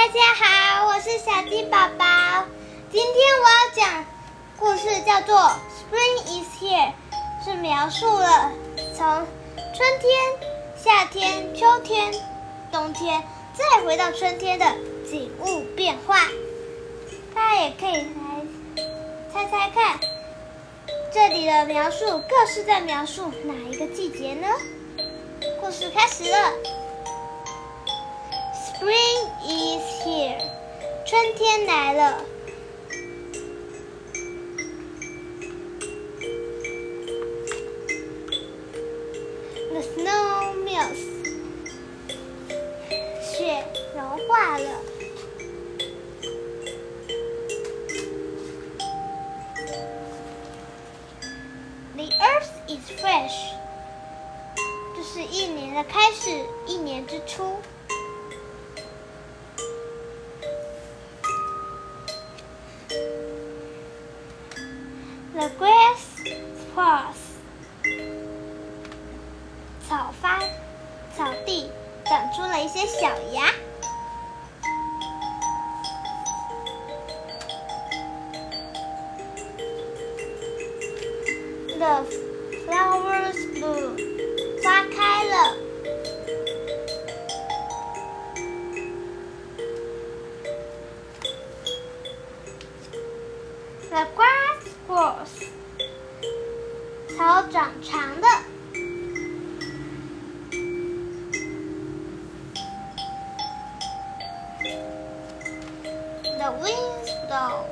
大家好，我是小鸡宝宝。今天我要讲故事，叫做《Spring is here》，是描述了从春天、夏天、秋天、冬天，再回到春天的景物变化。大家也可以来猜猜看，这里的描述各是在描述哪一个季节呢？故事开始了。Spring is here，春天来了。The snow melts，雪融化了。The earth is fresh，这是一年的开始，一年之初。 The grass sprouts，草发，草地长出了一些小芽。The flowers bloom， 草长长的。The winds blow，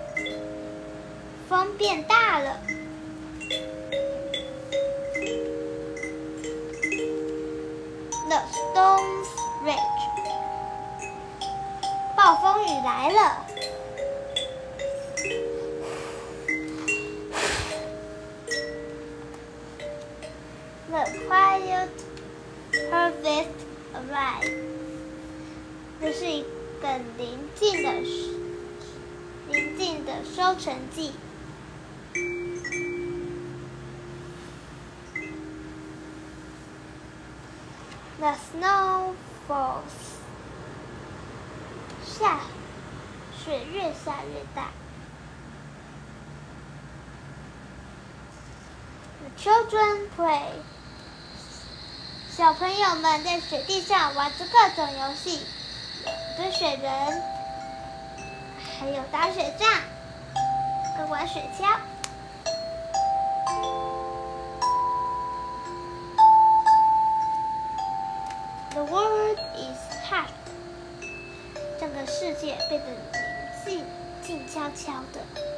风变大了。The storms rage，暴风雨来了。The quiet harvest arrived，这是一个宁静的、宁静的收成季。The snow falls，下雪越下越大。The children play，小朋友们在雪地上玩着各种游戏，堆雪人，还有打雪仗，跟玩雪橇。The world is hushed，整个世界变得宁静、静悄悄的。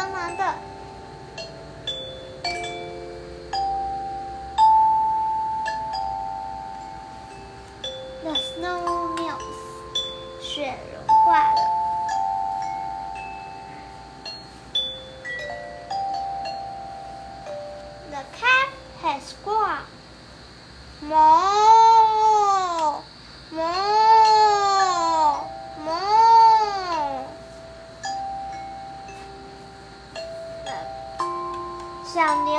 得白茫茫的。The snow melts，雪融化了。The calf has grown. 哞小牛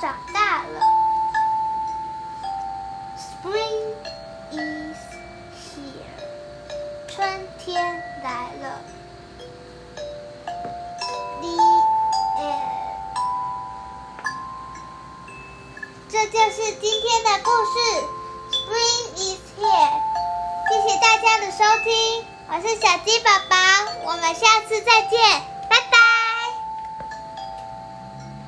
长大了。Spring is here，春天来了。The end。这就是今天的故事，Spring is here。谢谢大家的收听，我是小鸡宝宝，我们下次再见，